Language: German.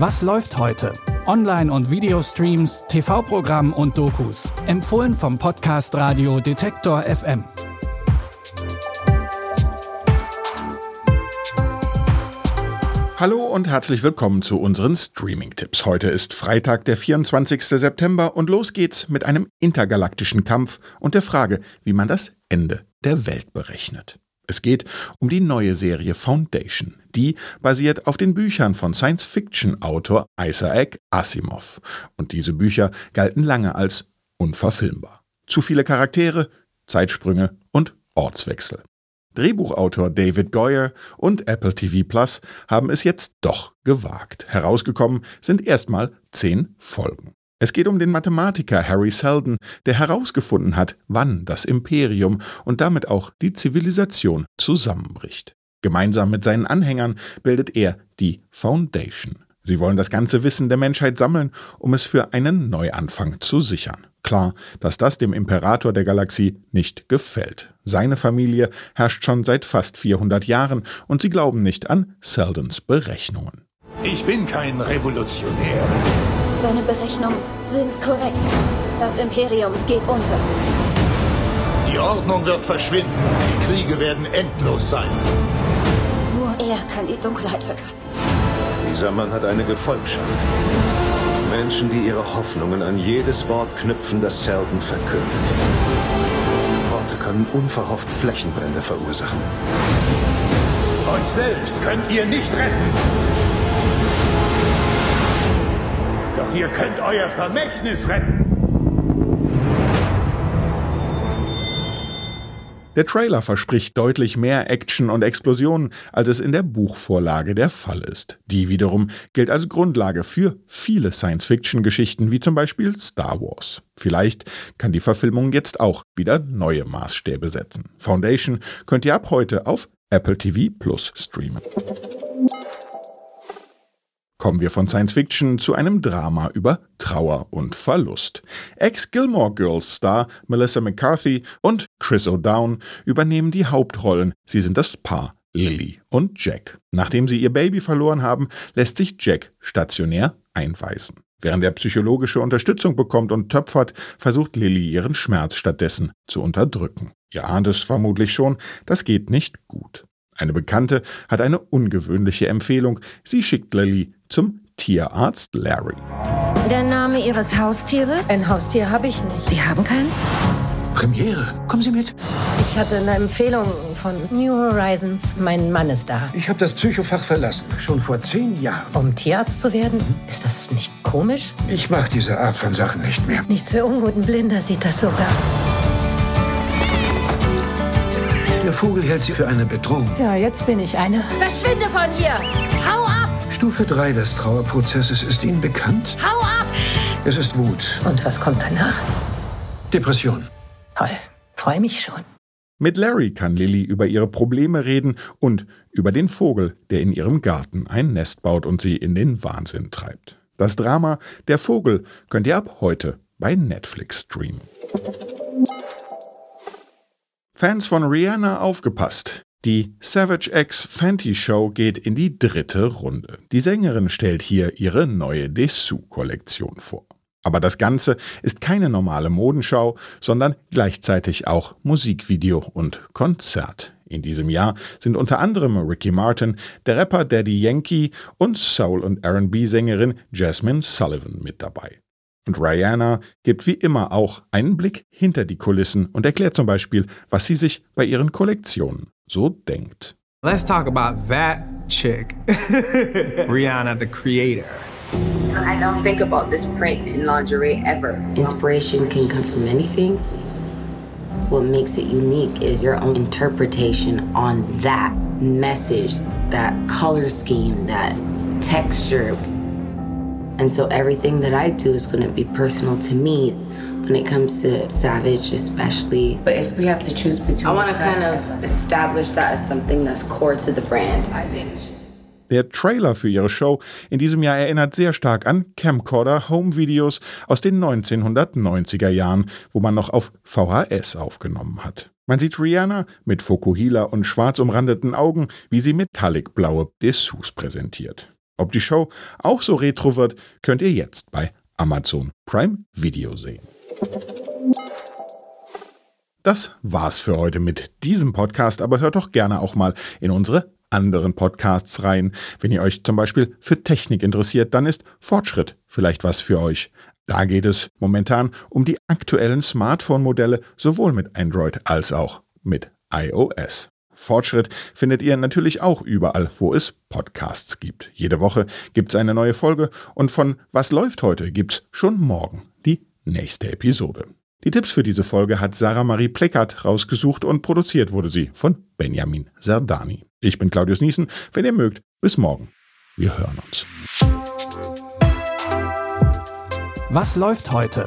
Was läuft heute? Online- und Videostreams, TV-Programm und Dokus. Empfohlen vom Podcast Radio Detektor FM. Hallo und herzlich willkommen zu unseren Streaming-Tipps. Heute ist Freitag, der 24. September und los geht's mit einem intergalaktischen Kampf und der Frage, wie man das Ende der Welt berechnet. Es geht um die neue Serie Foundation. Die basiert auf den Büchern von Science-Fiction-Autor Isaac Asimov. Und diese Bücher galten lange als unverfilmbar. Zu viele Charaktere, Zeitsprünge und Ortswechsel. Drehbuchautor David Goyer und Apple TV Plus haben es jetzt doch gewagt. Herausgekommen sind erstmal zehn Folgen. Es geht um den Mathematiker Harry Seldon, der herausgefunden hat, wann das Imperium und damit auch die Zivilisation zusammenbricht. Gemeinsam mit seinen Anhängern bildet er die Foundation. Sie wollen das ganze Wissen der Menschheit sammeln, um es für einen Neuanfang zu sichern. Klar, dass das dem Imperator der Galaxie nicht gefällt. Seine Familie herrscht schon seit fast 400 Jahren und sie glauben nicht an Seldons Berechnungen. Ich bin kein Revolutionär. Seine Berechnungen sind korrekt. Das Imperium geht unter. Die Ordnung wird verschwinden. Die Kriege werden endlos sein. Nur er kann die Dunkelheit verkürzen. Dieser Mann hat eine Gefolgschaft. Menschen, die ihre Hoffnungen an jedes Wort knüpfen, das Selden verkündet. Worte können unverhofft Flächenbrände verursachen. Euch selbst könnt ihr nicht retten. Ihr könnt euer Vermächtnis retten. Der Trailer verspricht deutlich mehr Action und Explosionen, als es in der Buchvorlage der Fall ist. Die wiederum gilt als Grundlage für viele Science-Fiction-Geschichten, wie zum Beispiel Star Wars. Vielleicht kann die Verfilmung jetzt auch wieder neue Maßstäbe setzen. Foundation könnt ihr ab heute auf Apple TV Plus streamen. Kommen wir von Science Fiction zu einem Drama über Trauer und Verlust. Ex-Gilmore Girls Star Melissa McCarthy und Chris O'Down übernehmen die Hauptrollen. Sie sind das Paar Lily und Jack. Nachdem sie ihr Baby verloren haben, lässt sich Jack stationär einweisen. Während er psychologische Unterstützung bekommt und töpfert, versucht Lily ihren Schmerz stattdessen zu unterdrücken. Ihr ahnt es vermutlich schon, das geht nicht gut. Eine Bekannte hat eine ungewöhnliche Empfehlung. Sie schickt Lily zum Tierarzt Larry. Der Name Ihres Haustieres? Ein Haustier habe ich nicht. Sie haben keins? Premiere. Kommen Sie mit. Ich hatte eine Empfehlung von New Horizons. Mein Mann ist da. Ich habe das Psychofach verlassen. Schon vor zehn Jahren. Um Tierarzt zu werden? Ist das nicht komisch? Ich mache diese Art von Sachen nicht mehr. Nichts für unguten Blinder sieht das sogar. Der Vogel hält sie für eine Bedrohung. Ja, jetzt bin ich eine. Verschwinde von hier! Hau ab! Stufe 3 des Trauerprozesses ist Ihnen bekannt? Hau ab! Es ist Wut, Und was kommt danach? Depression. Toll. Freue mich schon. Mit Larry kann Lily über ihre Probleme reden und über den Vogel, der in ihrem Garten ein Nest baut und sie in den Wahnsinn treibt. Das Drama Der Vogel könnt ihr ab heute bei Netflix streamen. Fans von Rihanna aufgepasst. Die Savage X Fenty Show geht in die dritte Runde. Die Sängerin stellt hier ihre neue Dessous-Kollektion vor. Aber das Ganze ist keine normale Modenschau, sondern gleichzeitig auch Musikvideo und Konzert. In diesem Jahr sind unter anderem Ricky Martin, der Rapper Daddy Yankee und Soul- und RB-Sängerin Jasmine Sullivan mit dabei. Und Rihanna gibt wie immer auch einen Blick hinter die Kulissen und erklärt zum Beispiel, was sie sich bei ihren Kollektionen so denkt. Let's talk about that chick, Rihanna, the creator. I don't think about this print in lingerie ever. Inspiration can come from anything. What makes it unique is your own interpretation on that message, that color scheme, that texture. And so everything that I do is going to be personal to me when it comes to Savage, especially. But if we have to choose between, I want to kind of establish that as something that's core to the brand. I think. Der Trailer für ihre Show in diesem Jahr erinnert sehr stark an Camcorder-Home-Videos aus den 1990er Jahren, wo man noch auf VHS aufgenommen hat. Man sieht Rihanna mit Fokuhila und schwarz umrandeten Augen, wie sie metallic-blaue Dessous präsentiert. Ob die Show auch so retro wird, könnt ihr jetzt bei Amazon Prime Video sehen. Das war's für heute mit diesem Podcast, aber hört doch gerne auch mal in unsere anderen Podcasts rein. Wenn ihr euch zum Beispiel für Technik interessiert, dann ist Fortschritt vielleicht was für euch. Da geht es momentan um die aktuellen Smartphone-Modelle, sowohl mit Android als auch mit iOS. Fortschritt findet ihr natürlich auch überall, wo es Podcasts gibt. Jede Woche gibt's eine neue Folge und von Was läuft heute gibt's schon morgen die nächste Episode. Die Tipps für diese Folge hat Sarah Marie Pleckert rausgesucht und produziert wurde sie von Benjamin Serdani. Ich bin Claudius Niesen. Wenn ihr mögt, bis morgen. Wir hören uns. Was läuft heute?